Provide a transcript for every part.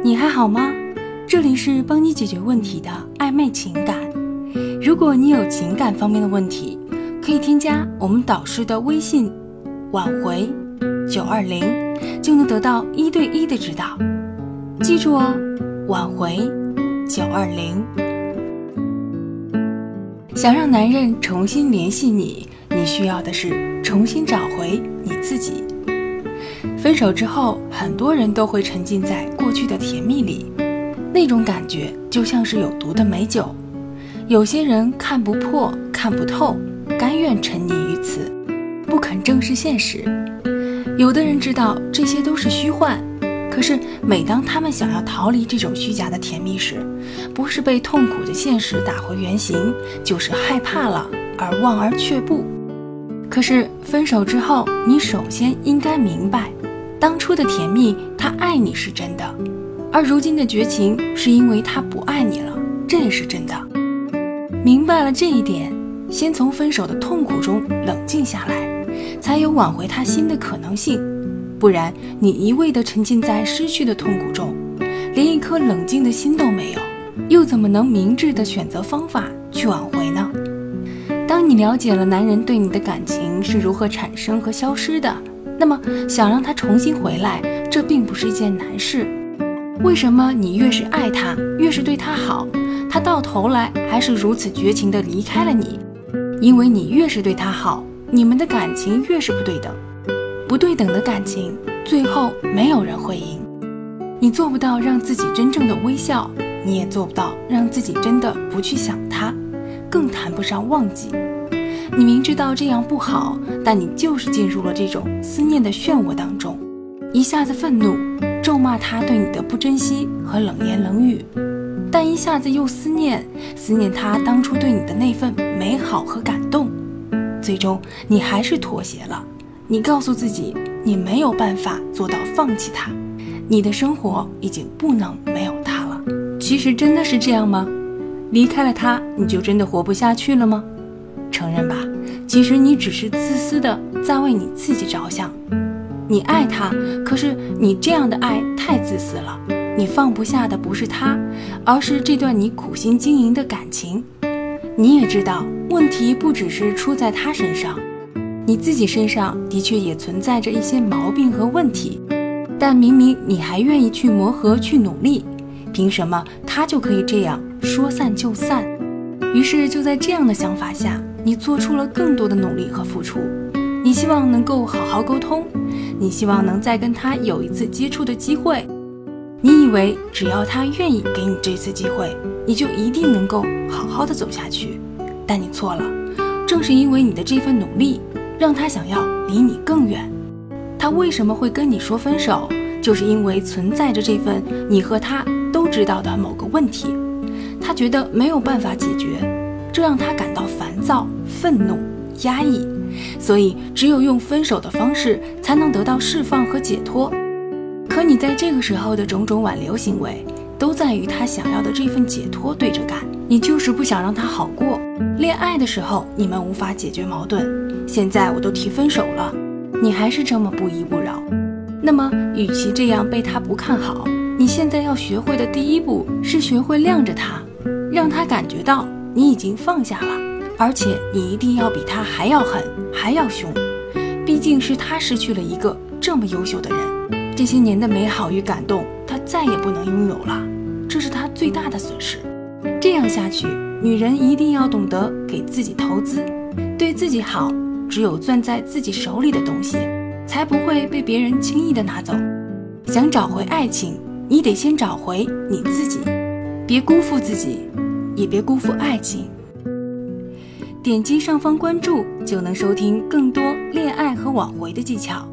你还好吗？这里是帮你解决问题的暧昧情感。如果你有情感方面的问题，可以添加我们导师的微信“挽回九二零”，就能得到一对一的指导。记住哦，“挽回九二零”。想让男人重新联系你，你需要的是重新找回你自己。分手之后，很多人都会沉浸在过去的甜蜜里，那种感觉就像是有毒的美酒。有些人看不破、看不透，甘愿沉溺于此，不肯正视现实；有的人知道这些都是虚幻，可是每当他们想要逃离这种虚假的甜蜜时，不是被痛苦的现实打回原形，就是害怕了而望而却步。可是分手之后，你首先应该明白。当初的甜蜜，他爱你是真的；而如今的绝情，是因为他不爱你了，这也是真的。明白了这一点，先从分手的痛苦中冷静下来，才有挽回他心的可能性。不然，你一味地沉浸在失去的痛苦中，连一颗冷静的心都没有，又怎么能明智地选择方法去挽回呢？当你了解了男人对你的感情是如何产生和消失的。那么，想让他重新回来，这并不是一件难事。为什么你越是爱他，越是对他好，他到头来还是如此绝情地离开了你？因为你越是对他好，你们的感情越是不对等。不对等的感情，最后没有人会赢。你做不到让自己真正的微笑，你也做不到让自己真的不去想他，更谈不上忘记。你明知道这样不好，但你就是进入了这种思念的漩涡当中，一下子愤怒，咒骂他对你的不珍惜和冷言冷语，但一下子又思念，思念他当初对你的那份美好和感动，最终你还是妥协了。你告诉自己，你没有办法做到放弃他，你的生活已经不能没有他了。其实真的是这样吗？离开了他，你就真的活不下去了吗？承认吧，其实你只是自私的在为你自己着想。你爱他，可是你这样的爱太自私了。你放不下的不是他，而是这段你苦心经营的感情。你也知道，问题不只是出在他身上，你自己身上的确也存在着一些毛病和问题。但明明你还愿意去磨合、去努力，凭什么他就可以这样说散就散？于是就在这样的想法下。你做出了更多的努力和付出，你希望能够好好沟通，你希望能再跟他有一次接触的机会，你以为只要他愿意给你这次机会，你就一定能够好好的走下去，但你错了，正是因为你的这份努力，让他想要离你更远。他为什么会跟你说分手，就是因为存在着这份你和他都知道的某个问题，他觉得没有办法解决。这让他感到烦躁、愤怒、压抑，所以只有用分手的方式才能得到释放和解脱。可你在这个时候的种种挽留行为，都在与他想要的这份解脱对着干。你就是不想让他好过。恋爱的时候你们无法解决矛盾，现在我都提分手了，你还是这么不依不饶。那么，与其这样被他不看好，你现在要学会的第一步是学会晾着他，让他感觉到。你已经放下了，而且你一定要比他还要狠，还要凶。毕竟是他失去了一个这么优秀的人，这些年的美好与感动，他再也不能拥有了，这是他最大的损失。这样下去，女人一定要懂得给自己投资，对自己好。只有攥在自己手里的东西，才不会被别人轻易的拿走。想找回爱情，你得先找回你自己，别辜负自己。也别辜负爱情。点击上方关注，就能收听更多恋爱和挽回的技巧。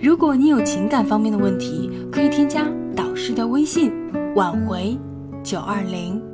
如果你有情感方面的问题，可以添加导师的微信：挽回九二零。